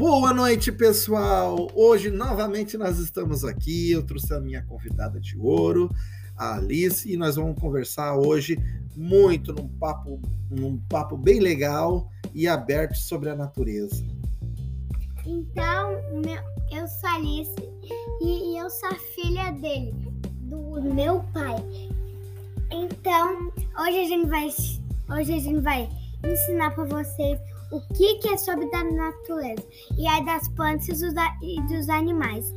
Boa noite, pessoal! Hoje, novamente, nós estamos aqui. Eu trouxe a minha convidada de ouro, a Alice, e nós vamos conversar hoje muito num papo, num papo bem legal e aberto sobre a natureza. Então, meu, eu sou a Alice e, e eu sou a filha dele, do meu pai. Então, hoje a gente vai, hoje a gente vai ensinar para vocês o que, que é sobre da natureza e aí das plantas e dos, animais.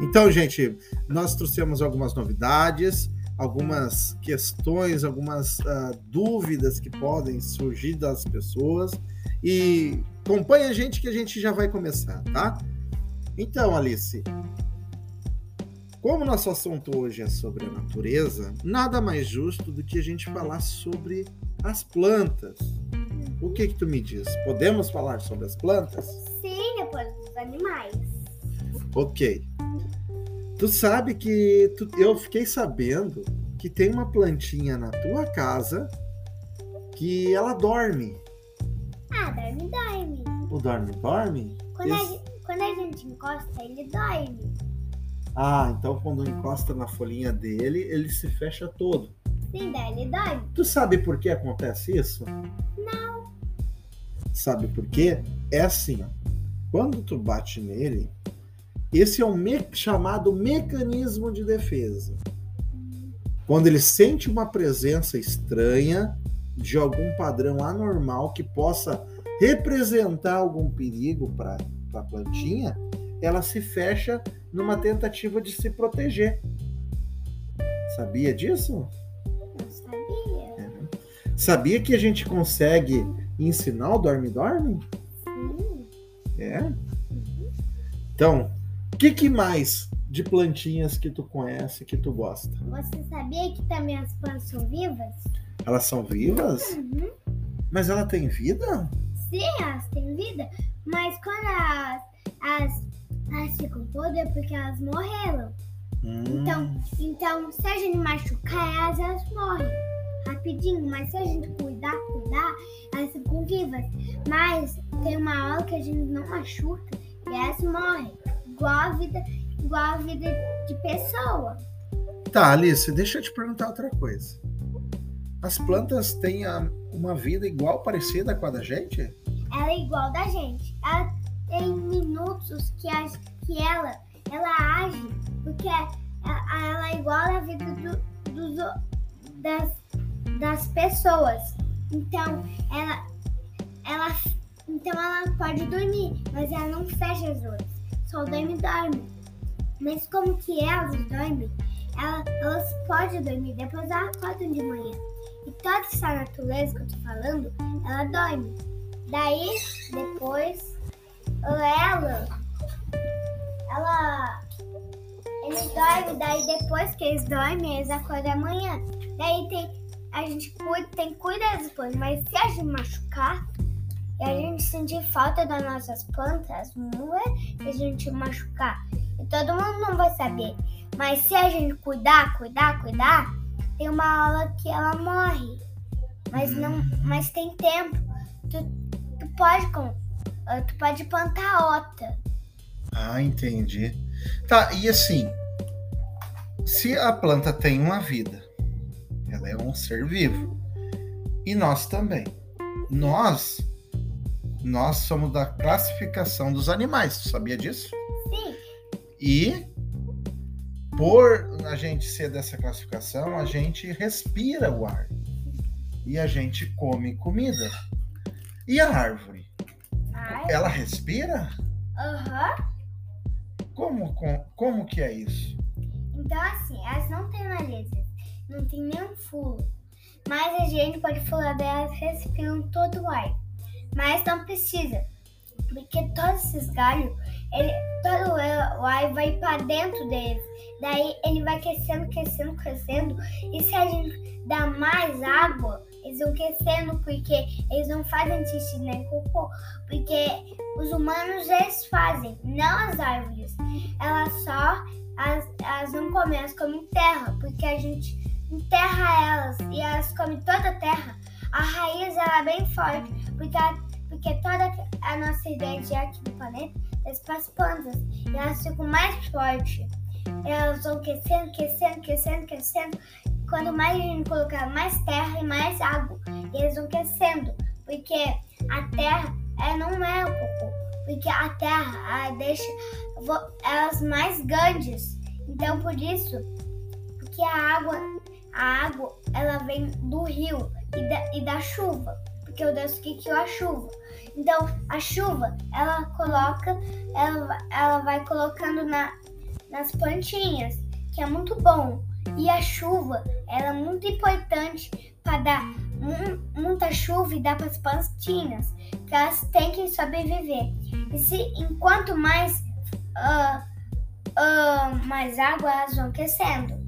Então, gente, nós trouxemos algumas novidades, algumas questões, algumas uh, dúvidas que podem surgir das pessoas e acompanha a gente que a gente já vai começar, tá? Então, Alice, como nosso assunto hoje é sobre a natureza, nada mais justo do que a gente falar sobre as plantas. O que que tu me diz? Podemos falar sobre as plantas? Sim, depois dos animais. Ok. Tu sabe que tu, eu fiquei sabendo que tem uma plantinha na tua casa que ela dorme. Ah, dorme, dorme. O dorme, dorme? Quando, Esse... a, quando a gente encosta, ele dorme. Ah, então quando encosta na folhinha dele, ele se fecha todo. Sim, daí ele dorme. Tu sabe por que acontece isso? Não. Sabe por quê? É assim, ó. Quando tu bate nele, esse é o me chamado mecanismo de defesa. Quando ele sente uma presença estranha de algum padrão anormal que possa representar algum perigo para a plantinha, ela se fecha numa tentativa de se proteger. Sabia disso? Não sabia. É. Sabia que a gente consegue ensinar o dorme-dorme? Sim. É? Uhum. Então, o que, que mais de plantinhas que tu conhece, que tu gosta? Você sabia que também as plantas são vivas? Elas são vivas? Uhum. Mas ela tem vida? Sim, elas têm vida. Mas quando as, as, elas ficam podres é porque elas morreram. Hum. Então, então, se a gente machucar elas, elas morrem rapidinho, mas se a gente cuidar, cuidar, elas ficam vivas. Mas tem uma hora que a gente não machuca e elas morrem. Igual a vida, igual a vida de pessoa. Tá, Alice, deixa eu te perguntar outra coisa. As plantas têm a, uma vida igual, parecida com a da gente? Ela é igual da gente. Ela tem minutos que, a, que ela, ela age, porque ela, ela é igual à vida do, dos, das, das pessoas. Então, ela, ela, então ela pode dormir, mas ela não fecha os olhos. Só dorme dorme. Mas como que elas dormem, ela, elas podem dormir, depois elas acordam de manhã. E toda essa natureza que eu tô falando, ela dorme. Daí, depois, ela, ela, eles dormem, daí depois que eles dormem, eles acordam amanhã. Daí tem a gente cuida, tem que cuidar depois, mas se a gente machucar e a gente sentir falta das nossas plantas, não é se a gente machucar. E todo mundo não vai saber. Mas se a gente cuidar, cuidar, cuidar, tem uma hora que ela morre. Mas não, mas tem tempo. Tu, tu pode ah, tu pode plantar outra. Ah, entendi. Tá, e assim, se a planta tem uma vida, ela é um ser vivo. E nós também. Nós nós somos da classificação dos animais, tu sabia disso? Sim. E por a gente ser dessa classificação, a gente respira o ar. E a gente come comida. E a árvore? Ai. Ela respira? Aham. Uhum. Como, como, como que é isso? Então, assim, elas não têm nariz não tem nenhum furo. Mas a gente pode falar delas respirando todo o ar. Mas não precisa, porque todos esses galhos, ele, todo o ar vai para dentro deles. Daí ele vai crescendo, crescendo, crescendo. E se a gente dá mais água, eles vão crescendo porque eles não fazem xixi nem cocô. Porque os humanos eles fazem, não as árvores. Elas só, as, elas não comem, elas comem terra. Porque a gente enterra elas e elas comem toda a terra, a raiz ela é bem forte, porque, ela, porque toda a nossa energia aqui no planeta é para as plantas. E elas ficam mais fortes. Elas vão crescendo, crescendo, crescendo, crescendo. Quando mais a gente colocar mais terra e mais água, eles vão crescendo. Porque a terra é, não é o cocô. Porque a terra a deixa elas mais grandes. Então por isso que a água, a água ela vem do rio e da, e da chuva porque o Deus que criou a chuva. Então, a chuva, ela coloca, ela, ela vai colocando na, nas plantinhas, que é muito bom. E a chuva, ela é muito importante para dar muita chuva e dar para as plantinhas, que elas têm que sobreviver. E se enquanto mais uh, uh, mais água elas vão crescendo.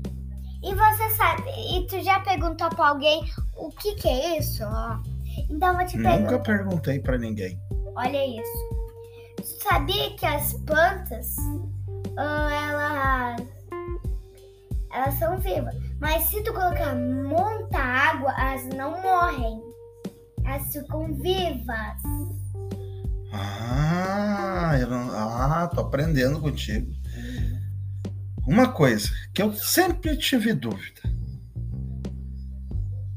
E você sabe, e tu já perguntou para alguém o que, que é isso? Ó. Então eu vou te perguntar. Nunca perguntei para ninguém. Olha isso. Sabia que as plantas, uh, elas, elas são vivas. Mas se tu colocar muita água, elas não morrem. Elas ficam vivas. Ah, eu não... ah, tô aprendendo contigo. Uma coisa que eu sempre tive dúvida.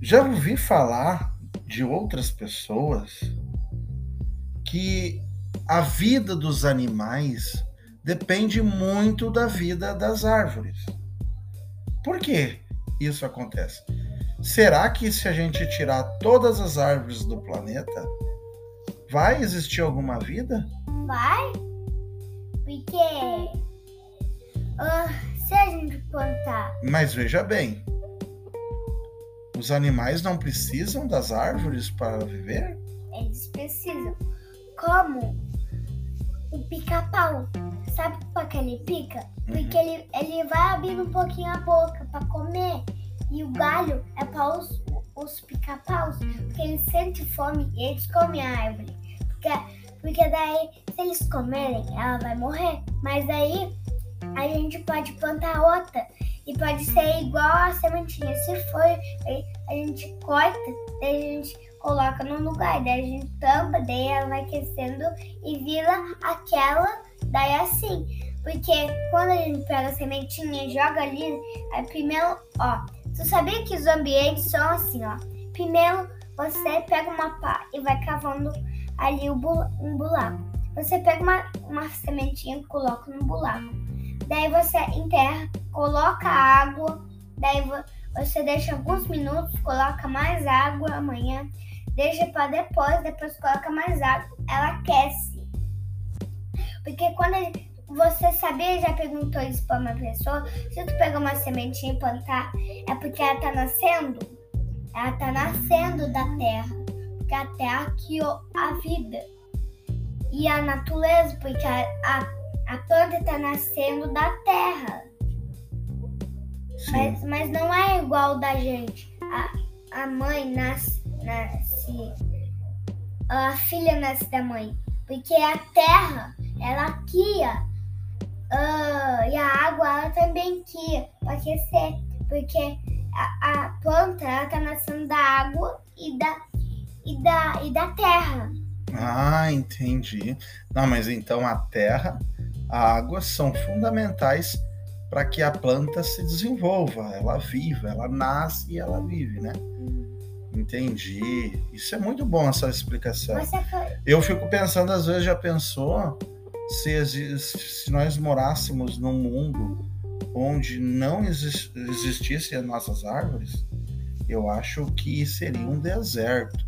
Já ouvi falar de outras pessoas que a vida dos animais depende muito da vida das árvores. Por que isso acontece? Será que se a gente tirar todas as árvores do planeta, vai existir alguma vida? Vai, porque uh, se a gente plantar. Mas veja bem, os animais não precisam das árvores para viver? Eles precisam. Como o pica-pau. Sabe por que ele pica? Porque uhum. ele, ele vai abrindo um pouquinho a boca para comer. E o galho é para os, os pica-paus. Porque eles sentem fome e eles comem a árvore. Porque, porque daí, se eles comerem, ela vai morrer. Mas daí a gente pode plantar outra e pode ser igual a sementinha. Se for, a gente corta, daí a gente coloca no lugar, daí a gente tampa, daí ela vai crescendo e vira aquela, daí assim. Porque quando a gente pega a sementinha e joga ali, primeiro, ó, você sabia que os ambientes são assim, ó. Primeiro você pega uma pá e vai cavando ali um buraco. Você pega uma, uma sementinha e coloca no buraco. Daí você enterra, coloca água, daí você deixa alguns minutos, coloca mais água amanhã, deixa para depois, depois coloca mais água, ela aquece. Porque quando você sabia, já perguntou isso para uma pessoa, se tu pegar uma sementinha e plantar, é porque ela tá nascendo? Ela tá nascendo da terra, porque a terra criou a vida. E a natureza, porque a, a a planta está nascendo da terra. Mas, mas não é igual da gente. A, a mãe nasce, nasce. A filha nasce da mãe. Porque a terra, ela cria. Uh, e a água, ela também cria para aquecer. Porque a, a planta, ela tá nascendo da água e da, e da, e da terra. Ah, entendi. Não, mas então a terra a água são fundamentais para que a planta se desenvolva, ela viva, ela nasce e ela vive, né? Entendi. Isso é muito bom essa explicação. Eu fico pensando, às vezes já pensou se, se nós morássemos num mundo onde não existissem as nossas árvores, eu acho que seria um deserto.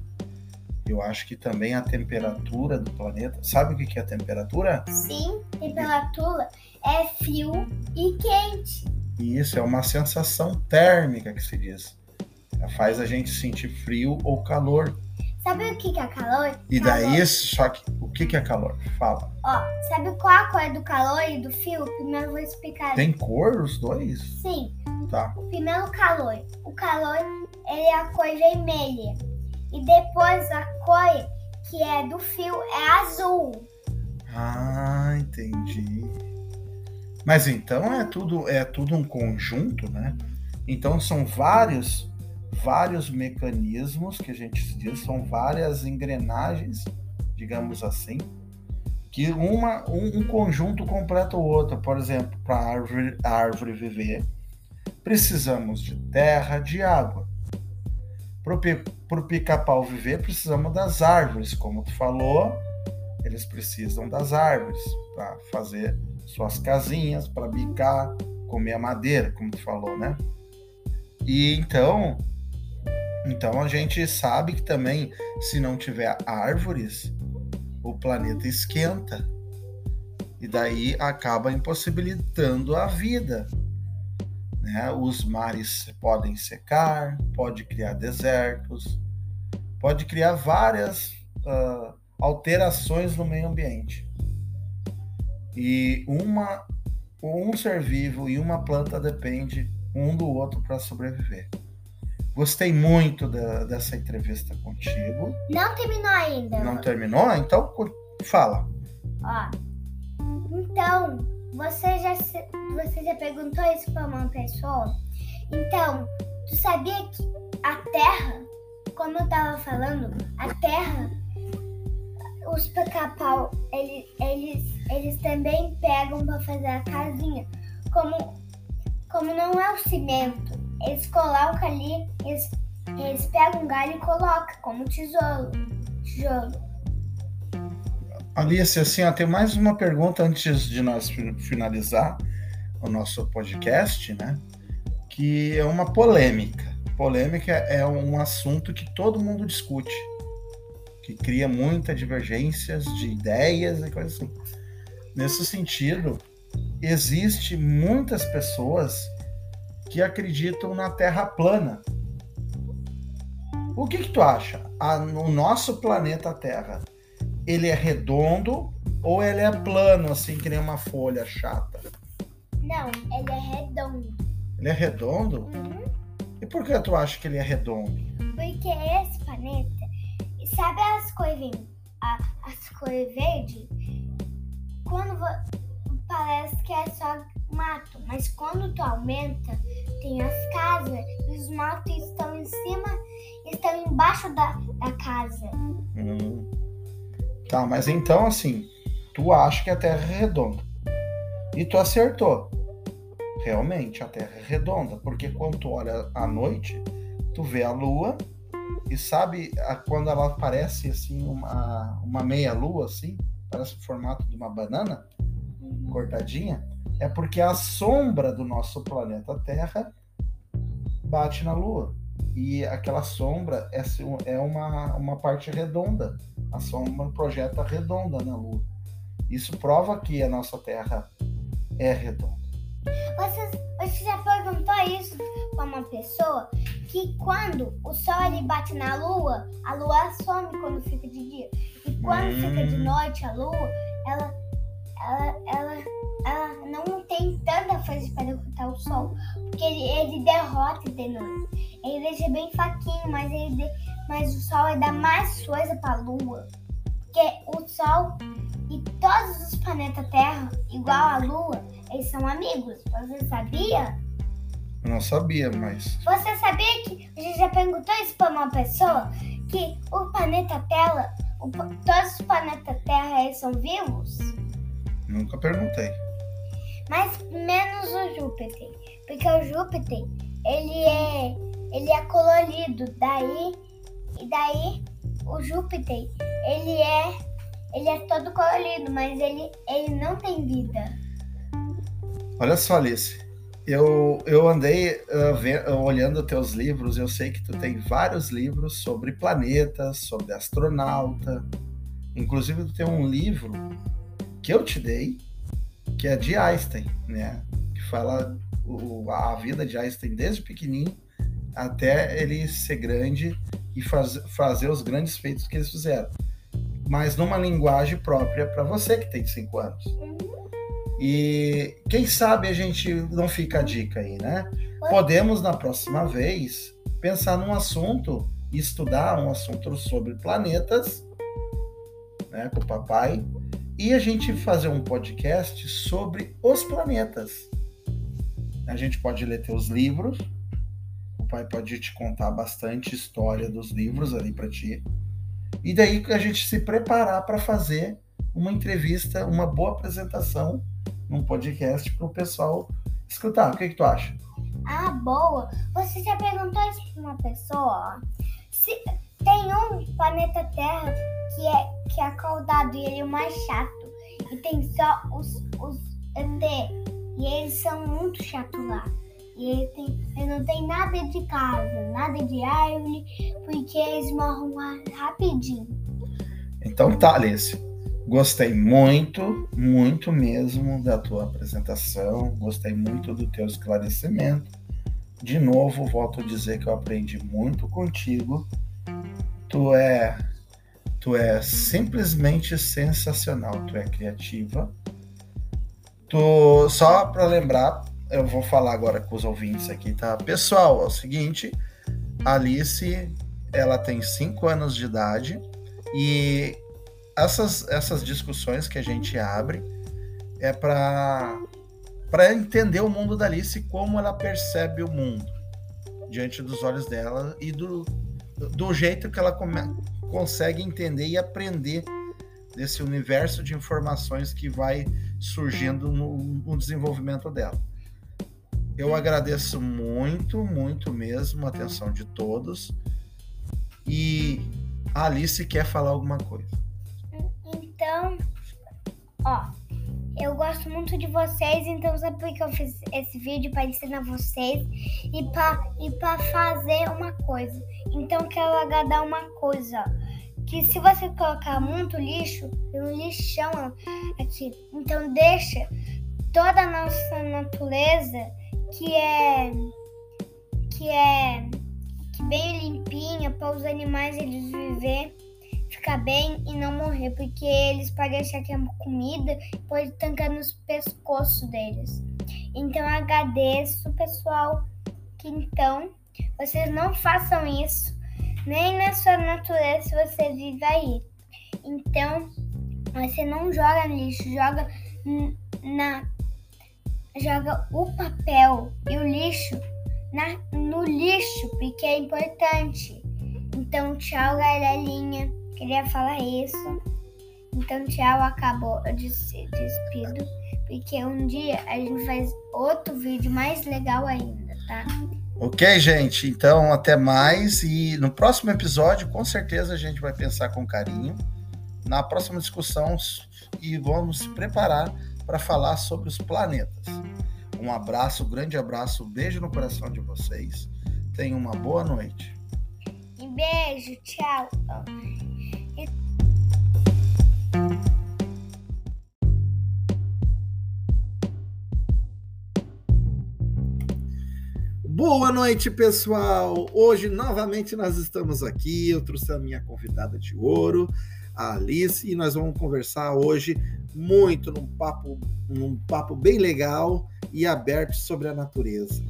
Eu acho que também a temperatura do planeta. Sabe o que é a temperatura? Sim, temperatura é frio e quente. Isso, é uma sensação térmica que se diz. Faz a gente sentir frio ou calor. Sabe o que é calor? E daí, calor. só que o que é calor? Fala. Ó, sabe qual a cor do calor e do frio? Primeiro eu vou explicar. Tem cor os dois? Sim. Tá. Primeiro o calor. O calor ele é a cor vermelha. E depois a cor que é do fio é azul. Ah, entendi. Mas então é tudo é tudo um conjunto, né? Então são vários vários mecanismos que a gente diz, são várias engrenagens digamos assim, que uma, um, um conjunto completa o outro. Por exemplo, para a árvore, a árvore viver, precisamos de terra, de água. Para o pica-pau viver, precisamos das árvores. Como tu falou, eles precisam das árvores para fazer suas casinhas, para bicar, comer a madeira, como tu falou, né? E então, então a gente sabe que também, se não tiver árvores, o planeta esquenta. E daí acaba impossibilitando a vida. Né? Os mares podem secar, pode criar desertos, pode criar várias uh, alterações no meio ambiente. E uma, um ser vivo e uma planta depende um do outro para sobreviver. Gostei muito da, dessa entrevista contigo. Não terminou ainda. Não terminou? Então fala. Ó, então, você já, você já perguntou isso para uma pessoa? Então, tu sabia que a Terra, como eu tava falando, a Terra, os pica-pau, eles, eles, eles também pegam para fazer a casinha. Como, como não é o cimento, eles colocam ali, eles, eles pegam um galho e colocam como tijolo. tijolo. Alice, assim, ó, tem mais uma pergunta antes de nós finalizar o nosso podcast, né? Que é uma polêmica. Polêmica é um assunto que todo mundo discute, que cria muitas divergências de ideias e coisas assim. Nesse sentido, existe muitas pessoas que acreditam na Terra plana. O que, que tu acha? A, no nosso planeta Terra, ele é redondo ou ele é plano, assim, que nem uma folha chata? Não, ele é redondo. Ele é redondo? Uhum. E por que tu acha que ele é redondo? Porque esse planeta, sabe as cores, as cores verdes? Quando parece que é só mato, mas quando tu aumenta, tem as casas e os matos estão em cima estão embaixo da, da casa. Hum. Tá, mas então assim, tu acha que a Terra é redonda. E tu acertou. Realmente a Terra é redonda, porque quando tu olha à noite, tu vê a Lua e sabe a, quando ela parece assim uma, uma meia lua assim, parece o formato de uma banana uhum. cortadinha, é porque a sombra do nosso planeta Terra bate na Lua. E aquela sombra é, é uma, uma parte redonda. A sombra projeta redonda na Lua. Isso prova que a nossa Terra é redonda. Você, você já perguntou isso para uma pessoa que quando o Sol ele bate na Lua, a Lua some quando fica de dia. E quando hum. fica de noite, a Lua, ela, ela, ela ela não tem tanta força para derrotar o Sol, porque ele, ele derrota de noite. Ele deixa bem faquinho, mas, ele de, mas o Sol dá mais força para a Lua. Porque o Sol e todos os planetas Terra, igual a Lua, eles são amigos. Você sabia? Eu não sabia, mas. Você sabia que você já perguntou isso para uma pessoa? Que o planeta Terra, o, todos os planetas Terra eles são vivos? Nunca perguntei mas menos o Júpiter, porque o Júpiter ele é ele é colorido, daí e daí o Júpiter ele é ele é todo colorido, mas ele ele não tem vida. Olha só, Alice, eu, eu andei uh, ve, uh, olhando teus livros, eu sei que tu tem vários livros sobre planetas, sobre astronauta. Inclusive, tu tem um livro que eu te dei, que é de Einstein, né? Que fala o, a vida de Einstein desde pequenininho até ele ser grande e faz, fazer os grandes feitos que eles fizeram. Mas numa linguagem própria para você que tem cinco anos. E quem sabe a gente não fica a dica aí, né? Podemos na próxima vez pensar num assunto, estudar um assunto sobre planetas, né, com o papai, e a gente fazer um podcast sobre os planetas. A gente pode ler teus livros, pai pode te contar bastante história dos livros ali para ti. e daí a gente se preparar para fazer uma entrevista, uma boa apresentação num podcast para o pessoal escutar. O que, que tu acha? Ah, boa! Você já perguntou isso para uma pessoa? Se tem um planeta Terra que é, que é acordado e ele é o mais chato. E tem só os, os ET. E eles são muito chatos lá. E ele, tem, ele não tem nada de casa, nada de árvore, porque eles morram rapidinho. Então tá, Alice. Gostei muito, muito mesmo da tua apresentação, gostei muito do teu esclarecimento. De novo, volto a dizer que eu aprendi muito contigo. Tu é tu é simplesmente sensacional, tu é criativa. Tu só para lembrar, eu vou falar agora com os ouvintes aqui, tá? Pessoal, é o seguinte, a Alice, ela tem 5 anos de idade e essas, essas discussões que a gente abre é para para entender o mundo da Alice como ela percebe o mundo diante dos olhos dela e do, do jeito que ela come, consegue entender e aprender desse universo de informações que vai surgindo no, no desenvolvimento dela. Eu agradeço muito, muito mesmo a atenção de todos. E a Alice quer falar alguma coisa. Então, ó, eu gosto muito de vocês, então sabe por que eu fiz esse vídeo para ensinar vocês e para e para fazer uma coisa. Então quero agradar uma coisa, que se você colocar muito lixo, tem um lixão aqui. Então deixa toda a nossa natureza que é que é que bem limpinha para os animais eles viver ficar bem e não morrer, porque eles podem achar que é comida e pode tancar nos pescoços deles. Então agradeço, pessoal, que então vocês não façam isso, nem na sua natureza se você vive aí. Então, você não joga no lixo, joga na joga o papel e o lixo na, no lixo, porque é importante. Então, tchau, galerinha. Queria falar isso. Então, tchau, acabou. Eu disse, despido. Porque um dia a gente faz outro vídeo mais legal ainda, tá? Ok, gente. Então, até mais. E no próximo episódio, com certeza, a gente vai pensar com carinho na próxima discussão e vamos se preparar para falar sobre os planetas. Um abraço, um grande abraço, um beijo no coração de vocês. Tenham uma boa noite. Um beijo, tchau. Boa noite, pessoal! Hoje, novamente, nós estamos aqui. Eu trouxe a minha convidada de ouro, a Alice, e nós vamos conversar hoje muito num papo, num papo bem legal e aberto sobre a natureza.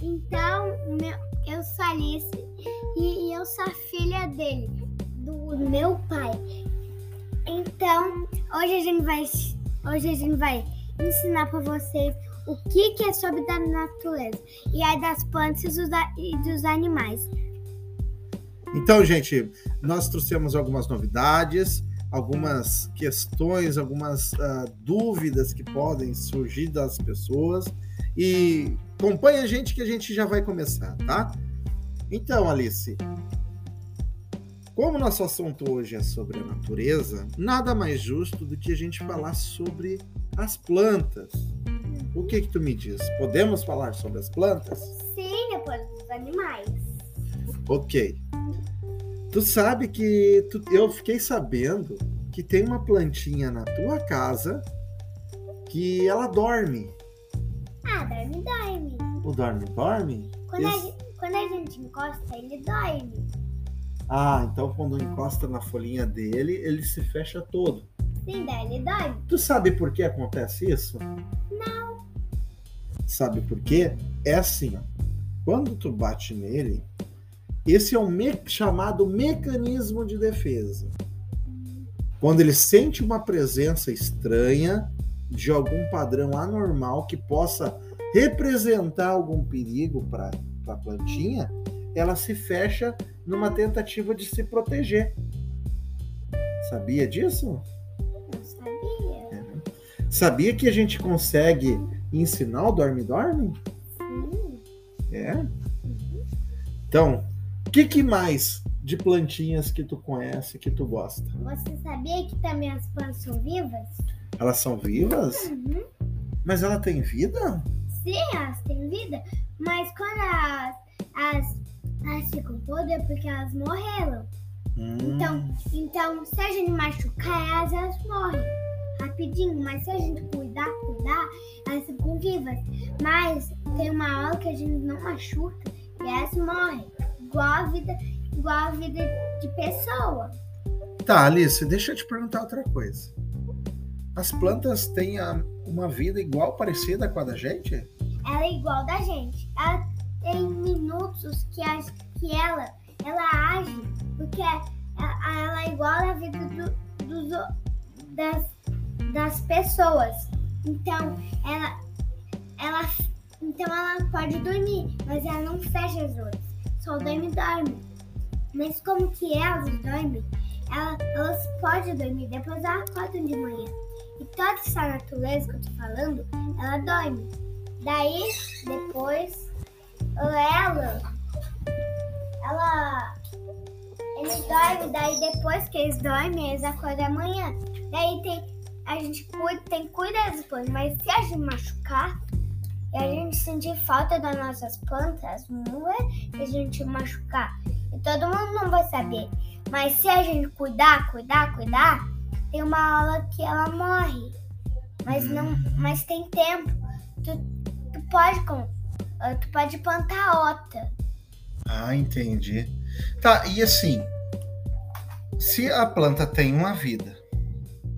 Então, meu, eu sou Alice e, e eu sou a filha dele, do meu pai. Então, hoje a gente vai, hoje a gente vai ensinar para vocês o que, que é sobre da natureza e aí das plantas e dos animais. Então, gente, nós trouxemos algumas novidades, algumas questões, algumas uh, dúvidas que podem surgir das pessoas e acompanha a gente que a gente já vai começar, tá? Então, Alice, como nosso assunto hoje é sobre a natureza, nada mais justo do que a gente falar sobre as plantas. O que que tu me diz? Podemos falar sobre as plantas? Sim, depois dos animais. Ok. Tu sabe que tu, eu fiquei sabendo que tem uma plantinha na tua casa que ela dorme. Ah, dorme, dorme. O dorme, dorme? Quando, Esse... a, quando a gente encosta, ele dorme. Ah, então quando encosta na folhinha dele, ele se fecha todo. Sim, daí ele dorme. Tu sabe por que acontece isso? Não. Sabe por quê? É assim, ó. Quando tu bate nele, esse é o me chamado mecanismo de defesa. Quando ele sente uma presença estranha de algum padrão anormal que possa representar algum perigo para a plantinha, ela se fecha numa tentativa de se proteger. Sabia disso? Eu sabia. Sabia que a gente consegue ensinar o dorme-dorme? Sim. É. Então, que, que mais de plantinhas que tu conhece, que tu gosta? Você sabia que também as plantas são vivas? Elas são vivas? Uhum. Mas ela tem vida? Sim, elas têm vida, mas quando as, as, elas ficam podres é porque elas morreram. Hum, Então, então, se a gente machucar elas, elas morrem rapidinho. Mas se a gente cuidar, cuidar, elas ficam vivas. Mas tem uma hora que a gente não machuca e elas morrem. Igual a vida, igual a vida de pessoa. Tá, Alice, deixa eu te perguntar outra coisa. As plantas têm a- uma vida igual, parecida com a da gente? Ela é igual da gente. Ela tem minutos que, a, que ela, ela age, porque ela, ela é igual à vida do- dos, o- das, das pessoas. Então ela, ela, então ela pode dormir, mas ela não fecha os olhos. Dorme dorme. Mas como que elas dormem, ela- elas podem dormir, depois elas acordam de manhã. E toda essa natureza que eu tô falando, ela dorme. Daí, depois, ela. Ela. Eles dormem, daí depois que eles dormem, eles acordam amanhã. Daí tem. A gente cuida, tem que cuidar depois, mas se a gente machucar e a gente sentir falta das nossas plantas, não é que a gente machucar. E todo mundo não vai saber. Mas se a gente cuidar, cuidar, cuidar, tem uma hora que ela morre. Mas não. Mas tem tempo. Tu, tu pode com, ah, tu pode plantar outra. Ah, entendi. Tá, e assim, se a planta tem uma vida,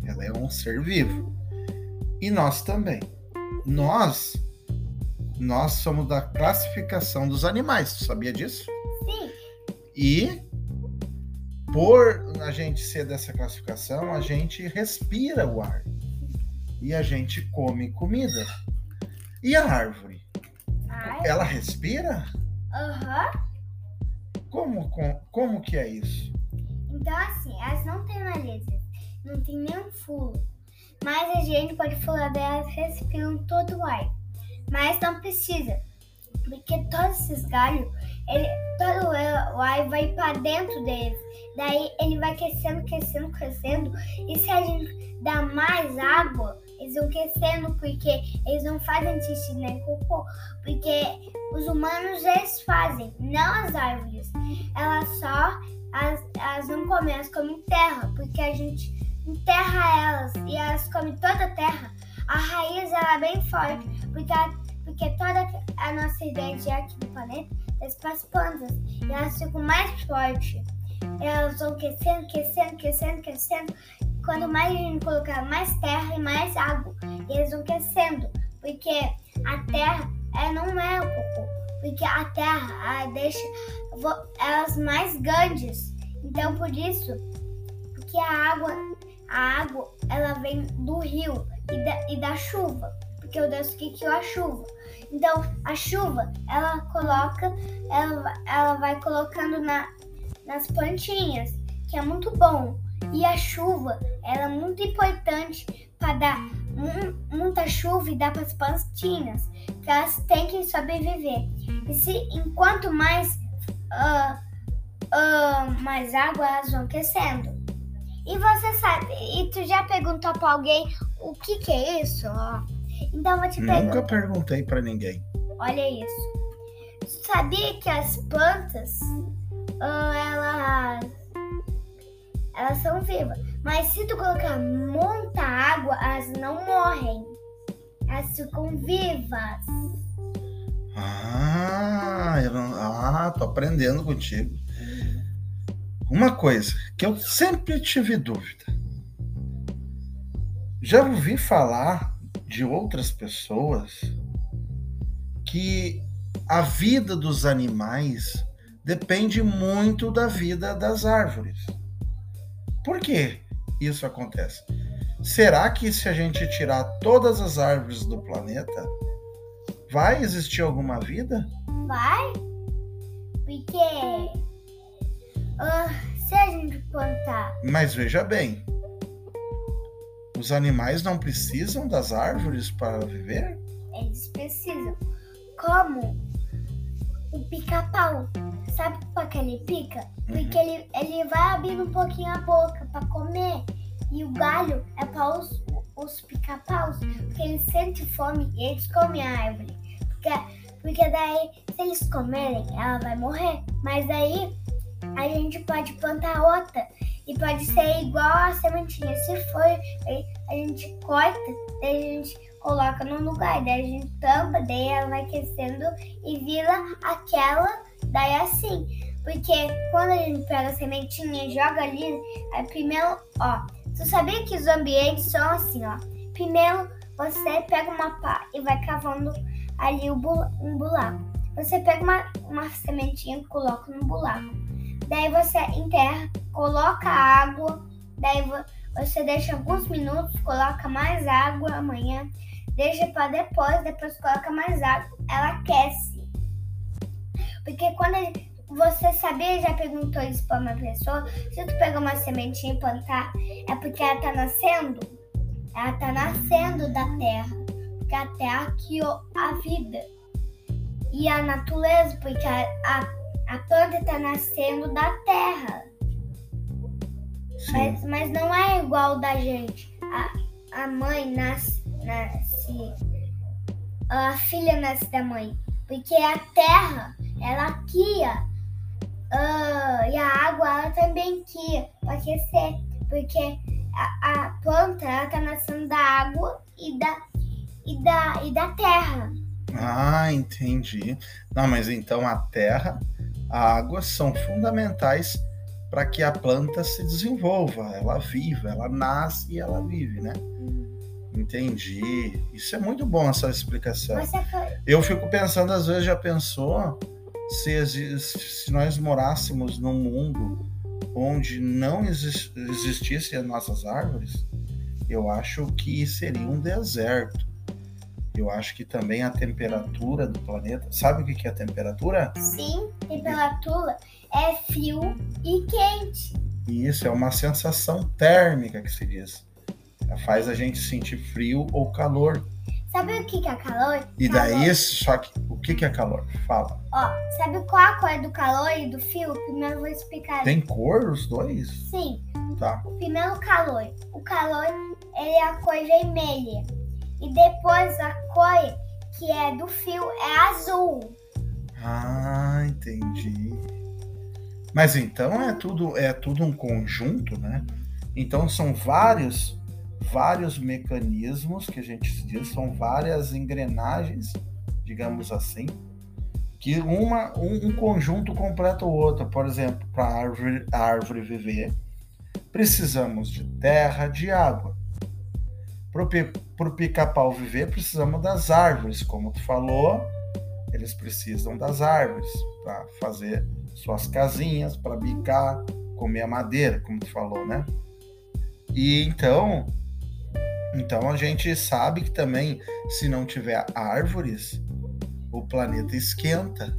ela é um ser vivo. E nós também. Nós nós somos da classificação dos animais, tu sabia disso? Sim, E por a gente ser dessa classificação, a gente respira o ar. E a gente come comida. E a árvore? Ela respira? aham. Como, com- como que é isso? Então assim, elas não têm narizes, não tem nenhum furo. Mas a gente pode falar delas respiram todo o ar. Mas não precisa. Porque todos esses galhos, ele, todo o ar vai para dentro deles. Daí ele vai crescendo, crescendo, crescendo. E se a gente dá mais água, eles vão crescendo porque eles não fazem xixi nem cocô. Porque os humanos eles fazem, não as árvores. Elas só, as, elas não comem, elas comem terra. Porque a gente enterra elas e elas comem toda a terra. A raiz ela é bem forte. Porque, a- porque toda a nossa aqui do planeta é para as plantas. Elas ficam mais fortes. Elas vão crescendo, crescendo, crescendo, crescendo. Quando mais a gente colocar mais terra e mais água, e eles vão crescendo. Porque a terra é, não é o cocô. Porque a terra ela deixa elas mais grandes. Então por isso que a água, a água ela vem do rio e da, e da chuva. Porque o Deus que criou a chuva. Então a chuva ela coloca, ela, ela vai colocando na, nas plantinhas, que é muito bom. E a chuva, ela é muito importante para dar mu- muita chuva e dar para as plantinhas, que elas têm que sobreviver. E se enquanto mais ah, ah, mais água elas vão crescendo. E você sabe, e tu já perguntou para alguém o que que é isso? Ó, Então eu vou te perguntar. Nunca perguntei pra ninguém. Olha isso. Sabia que as plantas, ah, elas, elas são vivas. Mas se tu colocar muita água, elas não morrem. Elas ficam vivas. Ah, eu não... ah, tô aprendendo contigo. Uma coisa que eu sempre tive dúvida. Já ouvi falar de outras pessoas que a vida dos animais depende muito da vida das árvores. Por que isso acontece? Será que se a gente tirar todas as árvores do planeta, vai existir alguma vida? Vai? Porque ah, se a gente plantar. Mas veja bem, os animais não precisam das árvores para viver? Eles precisam. Como o pica-pau. Sabe por que ele pica? Porque Uhum. ele, ele vai abrindo um pouquinho a boca para comer. E o galho é para os, os pica-paus. Porque eles sentem fome e eles comem a árvore. Porque, porque daí, se eles comerem, ela vai morrer. Mas daí a gente pode plantar outra. E pode ser igual a sementinha. Se for, a gente corta, daí a gente coloca no lugar, daí a gente tampa, daí ela vai crescendo e vira aquela, daí assim. Porque quando a gente pega a sementinha e joga ali, aí primeiro, ó, tu sabia que os ambientes são assim, ó. Primeiro você pega uma pá e vai cavando ali um buraco. Você pega uma, uma sementinha e coloca no buraco. Daí você enterra, coloca água, daí vo- você deixa alguns minutos, coloca mais água amanhã, deixa para depois, depois coloca mais água, ela aquece. Porque quando você sabia, já perguntou isso para uma pessoa, se tu pegar uma sementinha e plantar, é porque ela tá nascendo? Ela tá nascendo da terra, porque a terra criou a vida. E a natureza, porque a, a, a planta tá nascendo da terra. Sim. Mas, mas não é igual da gente. A, a mãe nasce, nasce. A filha nasce da mãe. Porque a terra, ela cria. ah, e a água, ela também cria para aquecer. Porque a, a planta, ela tá nascendo da água e da, e da, e da terra. Ah, entendi. Não, mas então a terra, a água são fundamentais para que a planta se desenvolva, ela viva, ela nasce e ela vive, né? Entendi. Isso é muito bom essa explicação. Foi- Eu fico pensando, às vezes já pensou se, se nós morássemos num mundo onde não exis- existissem as nossas árvores, eu acho que seria um deserto. Eu acho que também a temperatura do planeta. Sabe o que é a temperatura? Sim, temperatura é frio e quente. Isso é uma sensação térmica que se diz. Ela faz a gente sentir frio ou calor. Sabe o que é calor? E Calor. daí, só que o que é calor? Fala. Ó, sabe qual a cor do calor e do frio? Primeiro eu vou explicar. Tem cor os dois? Sim, Tá. o primeiro o calor. O calor, ele é a cor vermelha. E depois a cor que é do fio é azul. Ah, entendi. Mas então é tudo é tudo um conjunto, né? Então são vários vários mecanismos que a gente diz, são várias engrenagens, digamos assim, que uma um, um conjunto completa o outro. Por exemplo, para a árvore, a árvore viver, precisamos de terra, de água. Para o pica-pau viver, precisamos das árvores, como tu falou, eles precisam das árvores para fazer suas casinhas, para bicar, comer a madeira, como tu falou, né? E então, então a gente sabe que também se não tiver árvores, o planeta esquenta.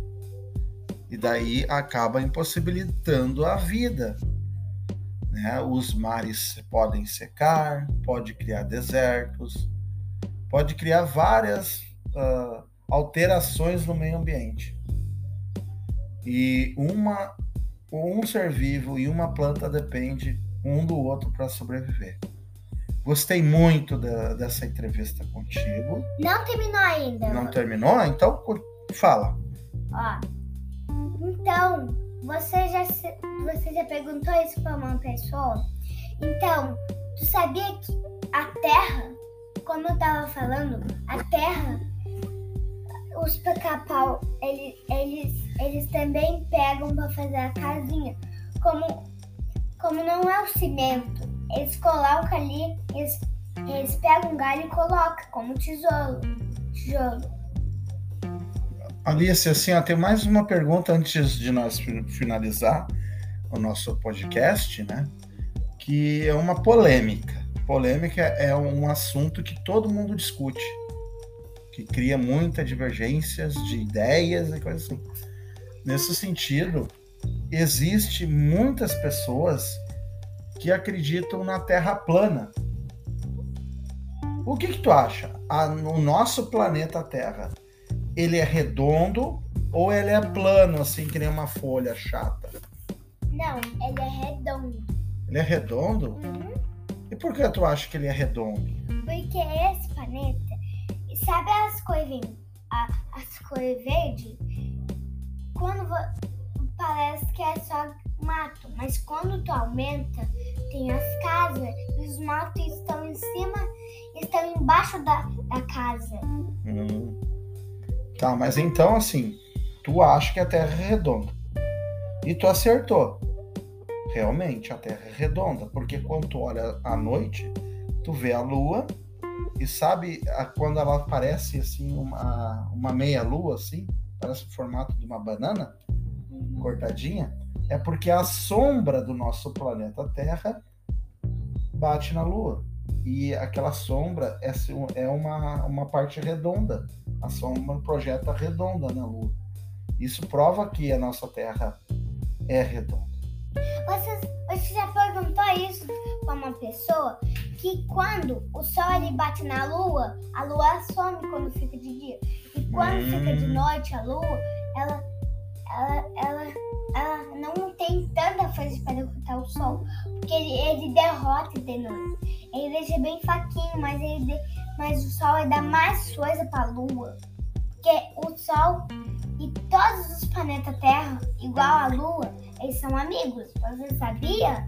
E daí acaba impossibilitando a vida. Né? Os mares podem secar, pode criar desertos, pode criar várias ah, alterações no meio ambiente. E uma, um ser vivo e uma planta depende um do outro para sobreviver. Gostei muito da- dessa entrevista contigo. Não terminou ainda. Não terminou? Então fala. Ó. Então, você já, se- você já perguntou isso para uma pessoa? Então, tu sabia que a Terra, como eu tava falando, a Terra, os pica-pau, eles, eles, eles também pegam para fazer a casinha. Como, como não é o cimento, eles colocam ali, eles, eles pegam um galho e colocam como tijolo. Tijolo. Alice, assim, ó, tem mais uma pergunta antes de nós fi- finalizar o nosso podcast, né? Que é uma polêmica. Polêmica é um assunto que todo mundo discute, que cria muitas divergências de ideias e coisas assim. Nesse sentido, existe muitas pessoas que acreditam na Terra plana. O que, que tu acha? A, o nosso planeta Terra, ele é redondo ou ele é plano, assim, que nem uma folha chata? Não, ele é redondo. Ele é redondo? Uhum. E por que tu acha que ele é redondo? Porque esse planeta, sabe as cores, as cores verdes? Quando parece que é só mato, mas quando tu aumenta, tem as casas e os matos estão em cima e estão embaixo da, da casa. Hum. Tá, mas então assim, tu acha que a Terra é redonda. E tu acertou. Realmente a Terra é redonda, porque quando tu olha à noite, tu vê a Lua e sabe a, quando ela parece assim uma, uma meia lua assim, parece o formato de uma banana uhum. cortadinha, é porque a sombra do nosso planeta Terra bate na Lua. E aquela sombra é, é uma, uma parte redonda. A sombra projeta redonda na Lua. Isso prova que a nossa Terra é redonda. Você, você já perguntou isso para uma pessoa que quando o Sol ele bate na Lua, a Lua some quando fica de dia. E quando hum. fica de noite, a Lua, ela, ela, ela ela não tem tanta força para derrotar o Sol, porque ele, ele derrota de noite. Ele deixa bem faquinho, mas, ele de, mas o Sol dá mais força para a Lua. Porque o Sol e todos os planetas Terra, igual a Lua, eles são amigos. Você sabia?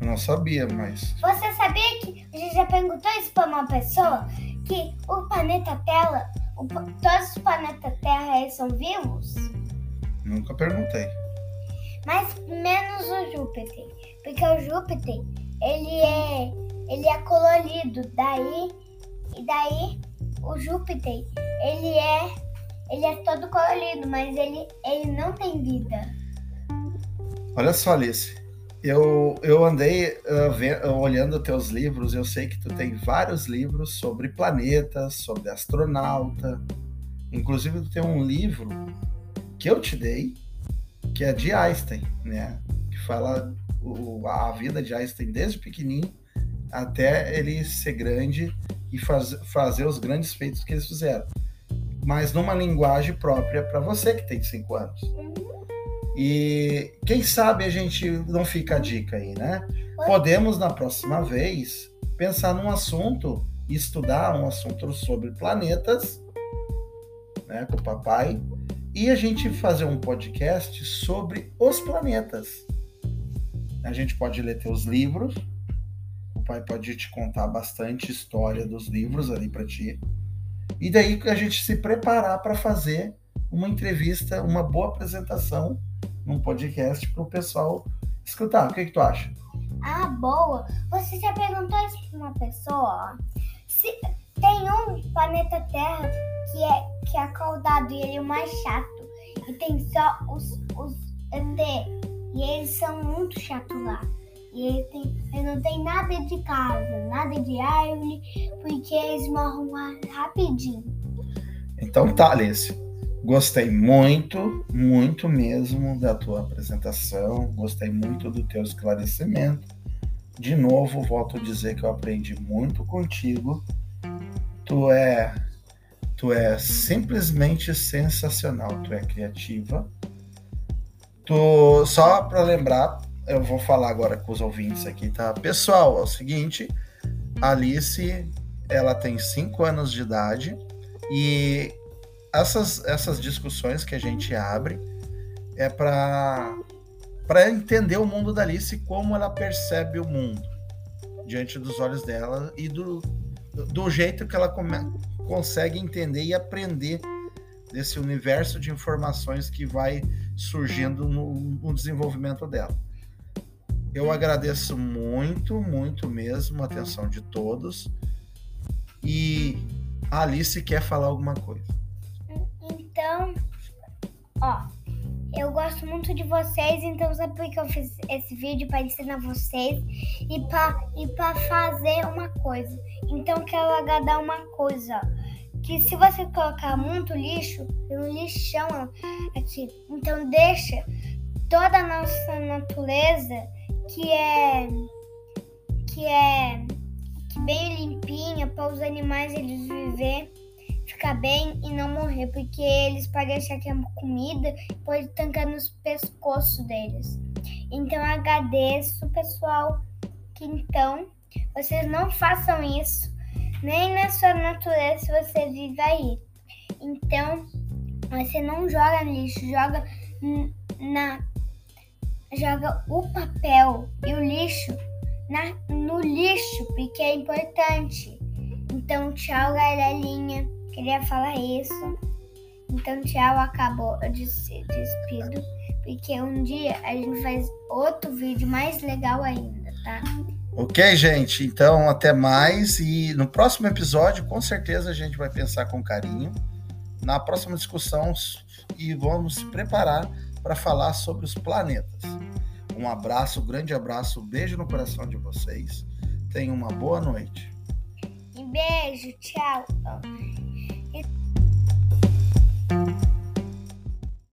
Não sabia, mas. Você sabia que você já perguntou isso para uma pessoa? Que o planeta Terra, o, todos os planetas Terra eles são vivos? Nunca perguntei mas menos o Júpiter, porque o Júpiter ele é ele é colorido, daí e daí o Júpiter ele é ele é todo colorido, mas ele ele não tem vida. Olha só, Alice, eu, eu andei uh, olhando teus livros, eu sei que tu tem vários livros sobre planetas, sobre astronauta. Inclusive, tu tem um livro que eu te dei, que é de Einstein, né? Que fala o, a vida de Einstein desde pequenininho até ele ser grande e faz, fazer os grandes feitos que eles fizeram. Mas numa linguagem própria para você que tem cinco anos. E quem sabe a gente não fica a dica aí, né? Podemos na próxima vez pensar num assunto, estudar um assunto sobre planetas, né, com o papai, e a gente fazer um podcast sobre os planetas. A gente pode ler teus livros, pai pode te contar bastante história dos livros ali para ti. E daí a gente se preparar para fazer uma entrevista, uma boa apresentação num podcast para o pessoal escutar. O que, que tu acha? Ah, boa! Você já perguntou isso para uma pessoa? Se tem um planeta Terra que é, que é acordado e ele é o mais chato. E tem só os, os ET. E eles são muito chatos lá. E ele, tem, ele não tem nada de casa, nada de árvore, porque eles morram rapidinho. Então tá, Alice. Gostei muito, muito mesmo da tua apresentação. Gostei muito do teu esclarecimento. De novo, volto a dizer que eu aprendi muito contigo. Tu é Tu é simplesmente sensacional. Tu é criativa. Tu só para lembrar, eu vou falar agora com os ouvintes aqui, tá? Pessoal, é o seguinte, Alice, ela tem 5 anos de idade e essas essas discussões que a gente abre é para para entender o mundo da Alice como ela percebe o mundo diante dos olhos dela e do, do jeito que ela come, consegue entender e aprender desse universo de informações que vai surgindo no, no desenvolvimento dela. Eu agradeço muito, muito mesmo a atenção de todos. E a Alice quer falar alguma coisa. Então, ó, eu gosto muito de vocês, então sabe por que eu fiz esse vídeo para ensinar vocês e para e para fazer uma coisa. Então quero agradar uma coisa, que se você colocar muito lixo, tem um lixão aqui. Então deixa toda a nossa natureza que é que é que bem limpinha para os animais eles viver, ficar bem e não morrer, porque eles podem achar que é comida pode tancar nos pescoços deles. Então agradeço, pessoal, que então vocês não façam isso, nem na sua natureza se você vive aí. Então, você não joga no lixo, joga na joga o papel e o lixo na, no lixo, porque é importante. Então, tchau, galerinha. Queria falar isso. Então, tchau, acabou. Eu despido. Porque um dia a gente faz outro vídeo mais legal ainda, tá? Ok, gente. Então, até mais. E no próximo episódio, com certeza, a gente vai pensar com carinho na próxima discussão e vamos se preparar para falar sobre os planetas. Um abraço, grande abraço, um beijo no coração de vocês. Tenham uma boa noite. Um beijo, tchau.